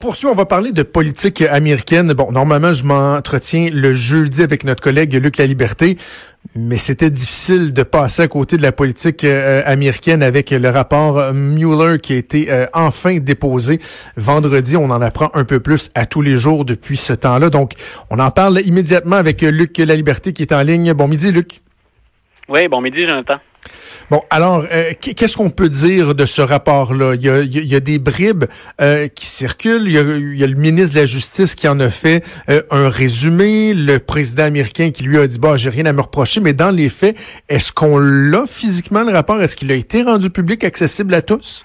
Poursuit, on va parler de politique américaine. Bon, normalement, je m'entretiens le jeudi avec notre collègue Luc La Liberté, mais c'était difficile de passer à côté de la politique euh, américaine avec le rapport Mueller qui a été euh, enfin déposé vendredi. On en apprend un peu plus à tous les jours depuis ce temps-là. Donc, on en parle immédiatement avec Luc La Liberté qui est en ligne. Bon midi, Luc. Oui, bon midi, Jonathan. Bon, alors, euh, qu'est-ce qu'on peut dire de ce rapport-là? Il, y a, des bribes euh, qui circulent. Il y, a, le ministre de la Justice qui en a fait euh, un résumé. Le président américain qui lui a dit, bah, j'ai rien à me reprocher. Mais dans les faits, est-ce qu'on l'a physiquement, le rapport? Est-ce qu'il a été rendu public, accessible à tous?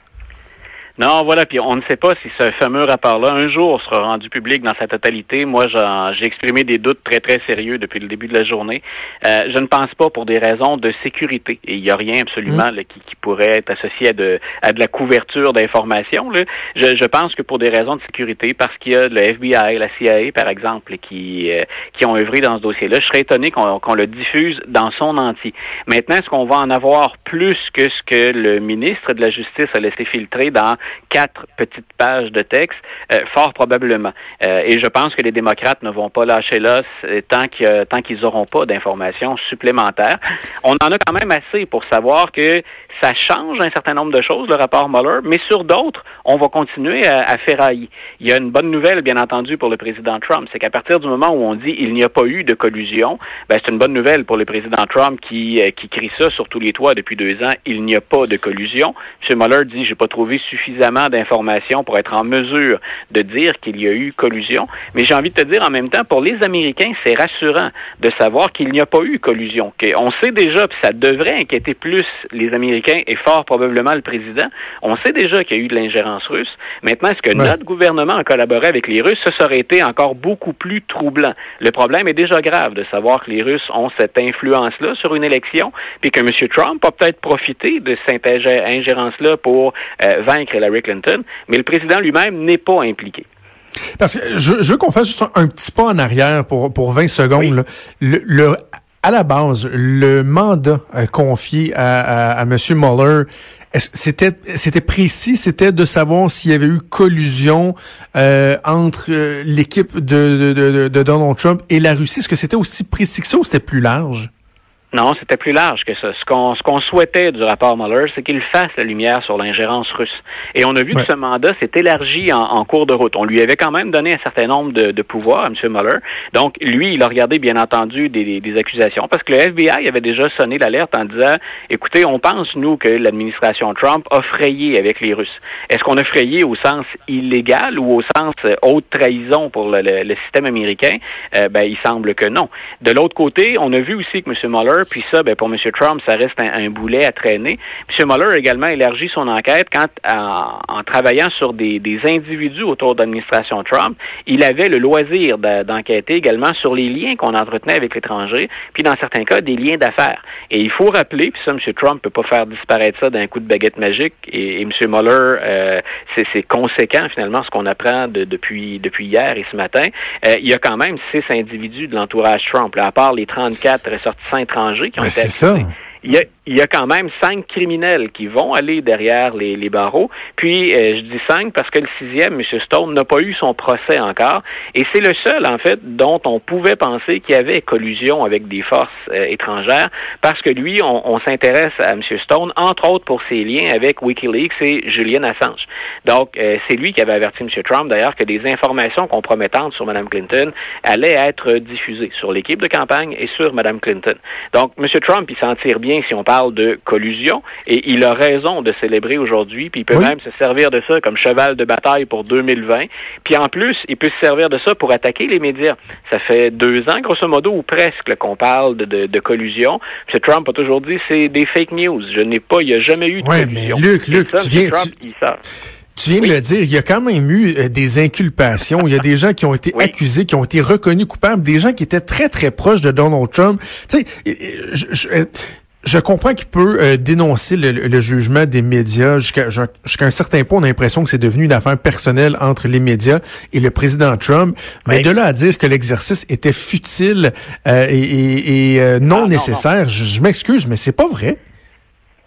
Non, voilà, puis on ne sait pas si ce fameux rapport-là, un jour, sera rendu public dans sa totalité. Moi, j'ai exprimé des doutes très, très sérieux depuis le début de la journée. Euh, je ne pense pas pour des raisons de sécurité. Et il n'y a rien absolument mm. qui, qui, pourrait être associé à de, à de la couverture d'informations. Je, je pense que pour des raisons de sécurité, parce qu'il y a le FBI, la CIA, par exemple, qui, euh, qui ont œuvré dans ce dossier-là, je serais étonné qu'on le diffuse dans son entier. Maintenant, est-ce qu'on va en avoir plus que ce que le ministre de la Justice a laissé filtrer dans quatre petites pages de texte, euh, fort probablement. Euh, et je pense que les démocrates ne vont pas lâcher l'os euh, tant qu'ils n'auront pas d'informations supplémentaires. On en a quand même assez pour savoir que ça change un certain nombre de choses, le rapport Mueller, mais sur d'autres, on va continuer à, à ferrailler. Il y a une bonne nouvelle, bien entendu, pour le président Trump, c'est qu'à partir du moment où on dit il n'y a pas eu de collusion, ben, c'est une bonne nouvelle pour le président Trump qui, qui crie ça sur tous les toits depuis deux ans, il n'y a pas de collusion. M. Mueller dit, j'ai pas trouvé suffisamment d'informations pour être en mesure de dire qu'il y a eu collusion. Mais j'ai envie de te dire en même temps, pour les Américains, c'est rassurant de savoir qu'il n'y a pas eu collusion. On sait déjà, puis ça devrait inquiéter plus les Américains et fort probablement le président, on sait déjà qu'il y a eu de l'ingérence russe. Maintenant, est-ce que notre gouvernement a collaboré avec les Russes? Ça, aurait été encore beaucoup plus troublant. Le problème est déjà grave de savoir que les Russes ont cette influence-là sur une élection, puis que M. Trump a peut-être profité de cette ingérence-là pour euh, vaincre Hillary Clinton mais le président lui-même n'est pas impliqué. Parce que je, je veux qu'on fasse juste un, petit pas en arrière pour, pour 20 secondes. Le, à la base, le mandat euh, confié à, à, M. Mueller, c'était c'était précis, c'était de savoir s'il y avait eu collusion euh, entre euh, l'équipe de, de, de, Donald Trump et la Russie? Est-ce que c'était aussi précis que ça ou c'était plus large? Non, c'était plus large que ça. Ce qu'on ce qu'on souhaitait du rapport Mueller, c'est qu'il fasse la lumière sur l'ingérence russe. Et on a vu que ce mandat s'est élargi en, cours de route. On lui avait quand même donné un certain nombre de, de pouvoirs à M. Mueller. Donc, lui, il a regardé, bien entendu, des, des, accusations. Parce que le FBI avait déjà sonné l'alerte en disant, écoutez, on pense, nous, que l'administration Trump a frayé avec les Russes. Est-ce qu'on a frayé au sens illégal ou au sens euh, haute trahison pour le, le, système américain? Euh, ben, il semble que non. De l'autre côté, on a vu aussi que M. Mueller puis ça, ben, pour M. Trump, ça reste un, boulet à traîner. M. Mueller a également élargi son enquête quand, en, travaillant sur des, individus autour de l'administration Trump, il avait le loisir d'enquêter également sur les liens qu'on entretenait avec l'étranger, puis dans certains cas, des liens d'affaires. Et il faut rappeler, puis ça, M. Trump peut pas faire disparaître ça d'un coup de baguette magique, et, M. Mueller, euh, c'est conséquent finalement ce qu'on apprend depuis, depuis hier et ce matin. Euh, il y a quand même six individus de l'entourage Trump, à part les 34 ressortissants étrangers qui ont ben, C'est ça il y a quand même cinq criminels qui vont aller derrière les, barreaux. Puis, euh, je dis cinq parce que le sixième, M. Stone, n'a pas eu son procès encore. Et c'est le seul, en fait, dont on pouvait penser qu'il y avait collusion avec des forces euh, étrangères parce que lui, on, s'intéresse à M. Stone, entre autres pour ses liens avec Wikileaks et Julian Assange. Donc, euh, c'est lui qui avait averti M. Trump, d'ailleurs, que des informations compromettantes sur Mme Clinton allaient être diffusées sur l'équipe de campagne et sur Mme Clinton. Donc, M. Trump, il s'en tire bien si on parle parle de collusion et il a raison de célébrer aujourd'hui, puis il peut même se servir de ça comme cheval de bataille pour 2020. Puis en plus, il peut se servir de ça pour attaquer les médias. Ça fait deux ans, grosso modo, ou presque, qu'on parle de, collusion. M. Trump a toujours dit c'est des fake news. Je n'ai pas, il n'y a jamais eu de collusion. Mais Luc, Luc, tu viens, tu... viens de le dire, il y a quand même eu euh, des inculpations. Il y a des gens qui ont été accusés, qui ont été reconnus coupables, des gens qui étaient très, très proches de Donald Trump. Tu sais, je, je comprends qu'il peut euh, dénoncer le, jugement des médias. Jusqu'à un certain point, on a l'impression que c'est devenu une affaire personnelle entre les médias et le président Trump. Mais de là à dire que l'exercice était futile euh, et, euh, non, nécessaire, je, je m'excuse, mais c'est pas vrai.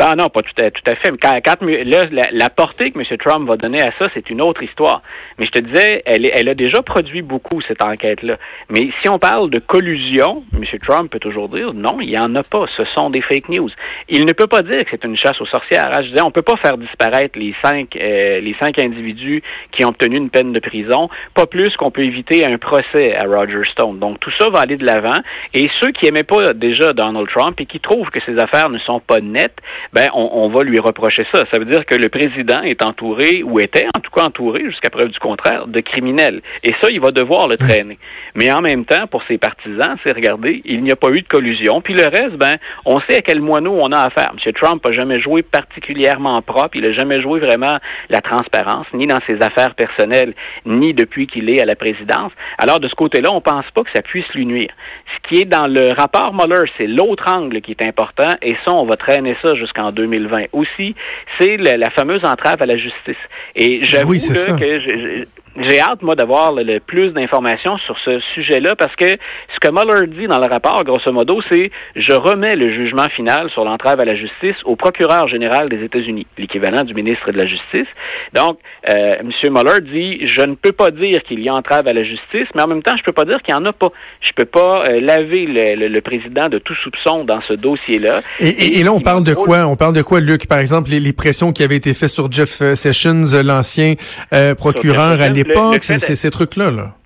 Ah non, pas tout à, tout à fait. Quand, quand là, la, portée que M. Trump va donner à ça, c'est une autre histoire. Mais je te disais, elle, elle a déjà produit beaucoup, cette enquête-là. Mais si on parle de collusion, M. Trump peut toujours dire non, il n'y en a pas. Ce sont des fake news. Il ne peut pas dire que c'est une chasse aux sorcières. Hein. Je disais, on peut pas faire disparaître les cinq, euh, les cinq individus qui ont obtenu une peine de prison, pas plus qu'on peut éviter un procès à Roger Stone. Donc tout ça va aller de l'avant. Et ceux qui aimaient pas déjà Donald Trump et qui trouvent que ses affaires ne sont pas nettes, ben on, va lui reprocher ça. Ça veut dire que le président est entouré, ou était en tout cas entouré, jusqu'à preuve du contraire, de criminels. Et ça, il va devoir le traîner. Mais en même temps, pour ses partisans, c'est regarder, il n'y a pas eu de collusion. Puis le reste, ben, on sait à quel moineau on a affaire. M. Trump n'a jamais joué particulièrement propre. Il n'a jamais joué vraiment la transparence, ni dans ses affaires personnelles, ni depuis qu'il est à la présidence. Alors, de ce côté-là, on pense pas que ça puisse lui nuire. Ce qui est dans le rapport Mueller, c'est l'autre angle qui est important. Et ça, on va traîner ça jusqu'à en 2020. Aussi, c'est la, fameuse entrave à la justice. Et j'avoue que j'ai hâte, moi, d'avoir le, plus d'informations sur ce sujet-là parce que ce que Mueller dit dans le rapport, grosso modo, c'est je remets le jugement final sur l'entrave à la justice au procureur général des États-Unis, l'équivalent du ministre de la Justice. Donc, euh, M. Mueller dit je ne peux pas dire qu'il y a entrave à la justice, mais en même temps, je peux pas dire qu'il n'y en a pas. Je peux pas euh, laver le, président de tout soupçon dans ce dossier-là. Et, et, là, on parle de quoi? On parle de quoi, Luc? Par exemple, les, pressions qui avaient été faites sur Jeff euh, Sessions, l'ancien euh, procureur à l'époque, c'est ces trucs-là. Là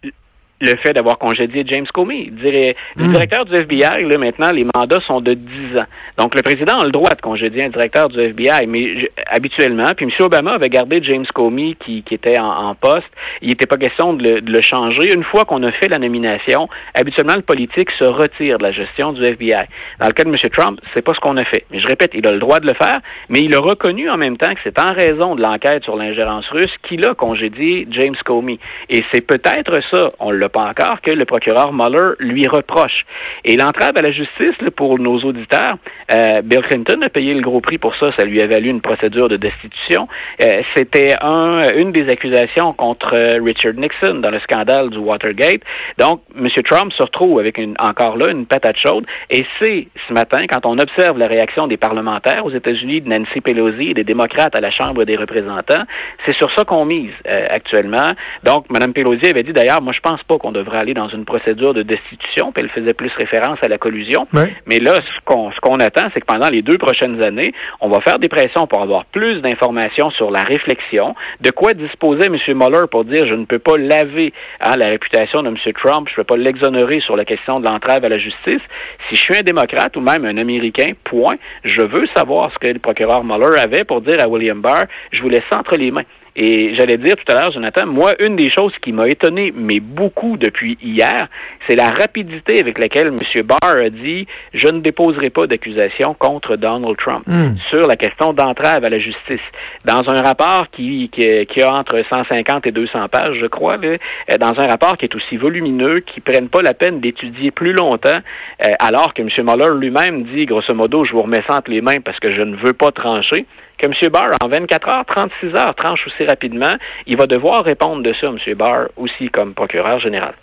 le fait d'avoir congédié James Comey. Le hmm. directeur du FBI, là, maintenant, les mandats sont de 10 ans. Donc, le président a le droit de congédier un directeur du FBI, mais habituellement, puis M. Obama avait gardé James Comey qui, qui était en, poste. Il n'était pas question de le, changer. Une fois qu'on a fait la nomination, habituellement, le politique se retire de la gestion du FBI. Dans le cas de M. Trump, c'est pas ce qu'on a fait. Mais je répète, il a le droit de le faire, mais il a reconnu en même temps que c'est en raison de l'enquête sur l'ingérence russe qu'il a congédié James Comey. Et c'est peut-être ça, on l'a pas encore, que le procureur Mueller lui reproche. Et l'entrave à la justice, pour nos auditeurs, euh, Bill Clinton a payé le gros prix pour ça. Ça lui a valu une procédure de destitution. Euh, c'était un, une des accusations contre Richard Nixon dans le scandale du Watergate. Donc, M. Trump se retrouve avec une, encore là une patate chaude. Et c'est ce matin, quand on observe la réaction des parlementaires aux États-Unis, de Nancy Pelosi et des démocrates à la Chambre des représentants, c'est sur ça qu'on mise euh, actuellement. Donc, Mme Pelosi avait dit d'ailleurs, moi je pense pas qu'on devrait aller dans une procédure de destitution, puis elle faisait plus référence à la collusion. Mais là, ce qu'on ce qu'on attend, c'est que pendant les deux prochaines années, on va faire des pressions pour avoir plus d'informations sur la réflexion, de quoi disposer M. Mueller pour dire je ne peux pas laver hein, la réputation de M. Trump, je ne peux pas l'exonérer sur la question de l'entrave à la justice. Si je suis un démocrate ou même un Américain, point, je veux savoir ce que le procureur Mueller avait pour dire à William Barr, je vous laisse entre les mains. Et j'allais dire tout à l'heure, Jonathan, moi, une des choses qui m'a étonné, mais beaucoup depuis hier, c'est la rapidité avec laquelle M. Barr a dit je ne déposerai pas d'accusation contre Donald Trump hmm. sur la question d'entrave à la justice. Dans un rapport qui, qui, a entre 150 et 200 pages, je crois, là, euh, dans un rapport qui est aussi volumineux, qui ne prenne pas la peine d'étudier plus longtemps, euh, alors que M. Mueller lui-même dit, grosso modo, je vous remets ça entre les mains parce que je ne veux pas trancher que M. Barr, en 24 heures, 36 heures, tranche aussi rapidement, il va devoir répondre de ça, M. Barr, aussi comme procureur général.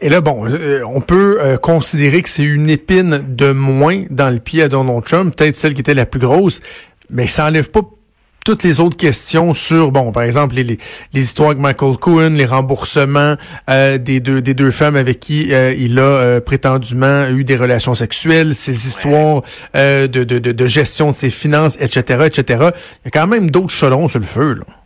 Et là, bon, euh, on peut euh, considérer que c'est une épine de moins dans le pied à Donald Trump, peut-être celle qui était la plus grosse, mais ça n'enlève pas toutes les autres questions sur, bon, par exemple, les, les, histoires avec Michael Cohen, les remboursements euh, des, deux, des deux femmes avec qui euh, il a euh, prétendument eu des relations sexuelles, ces histoires de, de, de, de, gestion de ses finances, etc., etc. Il y a quand même d'autres chelons sur le feu, là.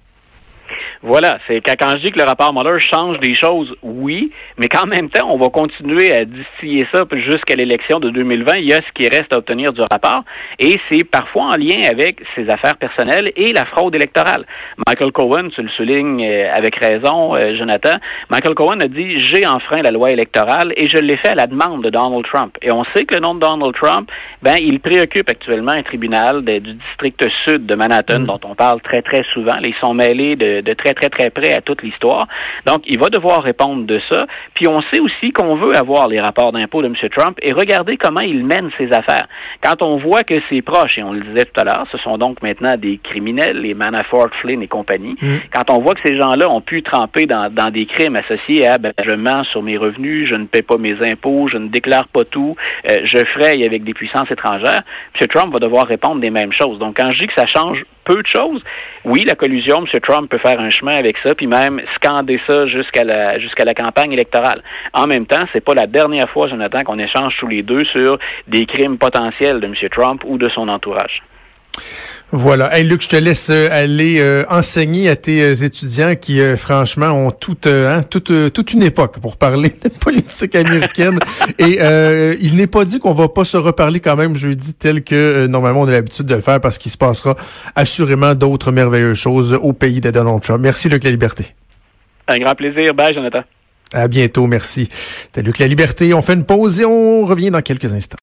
Voilà, c'est quand, quand, je dis que le rapport Mueller change des choses, oui, mais qu'en même temps, on va continuer à distiller ça jusqu'à l'élection de 2020. Il y a ce qui reste à obtenir du rapport, et c'est parfois en lien avec ses affaires personnelles et la fraude électorale. Michael Cohen, tu le soulignes euh, avec raison, euh, Jonathan, Michael Cohen a dit j'ai enfreint la loi électorale et je l'ai fait à la demande de Donald Trump. Et on sait que le nom de Donald Trump, ben, il préoccupe actuellement un tribunal du district sud de Manhattan, mm. dont on parle très très souvent. Ils sont mêlés de, de très très, très, très près à toute l'histoire. Donc, il va devoir répondre de ça. Puis, on sait aussi qu'on veut avoir les rapports d'impôts de M. Trump et regarder comment il mène ses affaires. Quand on voit que ses proches, et on le disait tout à l'heure, ce sont donc maintenant des criminels, les Manafort, Flynn et compagnie, mm. quand on voit que ces gens-là ont pu tremper dans, des crimes associés à ben, je mens sur mes revenus, je ne paie pas mes impôts, je ne déclare pas tout, euh, je fraye avec des puissances étrangères, M. Trump va devoir répondre des mêmes choses. Donc, quand je dis que ça change peu de choses, oui, la collusion, M. Trump peut faire un chemin avec ça, puis même scander ça jusqu'à la jusqu'à la campagne électorale. En même temps, c'est pas la dernière fois, Jonathan, qu'on échange tous les deux sur des crimes potentiels de M. Trump ou de son entourage. Voilà. Hey Luc, je te laisse euh, aller euh, enseigner à tes euh, étudiants qui, franchement, ont toute, hein, toute, toute une époque pour parler de politique américaine. Et il n'est pas dit qu'on va pas se reparler quand même jeudi tel que normalement on a l'habitude de le faire parce qu'il se passera assurément d'autres merveilleuses choses au pays de Donald Trump. Merci Luc La Liberté. Un grand plaisir. Bye Jonathan. À bientôt, merci. C'était Luc La Liberté. On fait une pause et on revient dans quelques instants.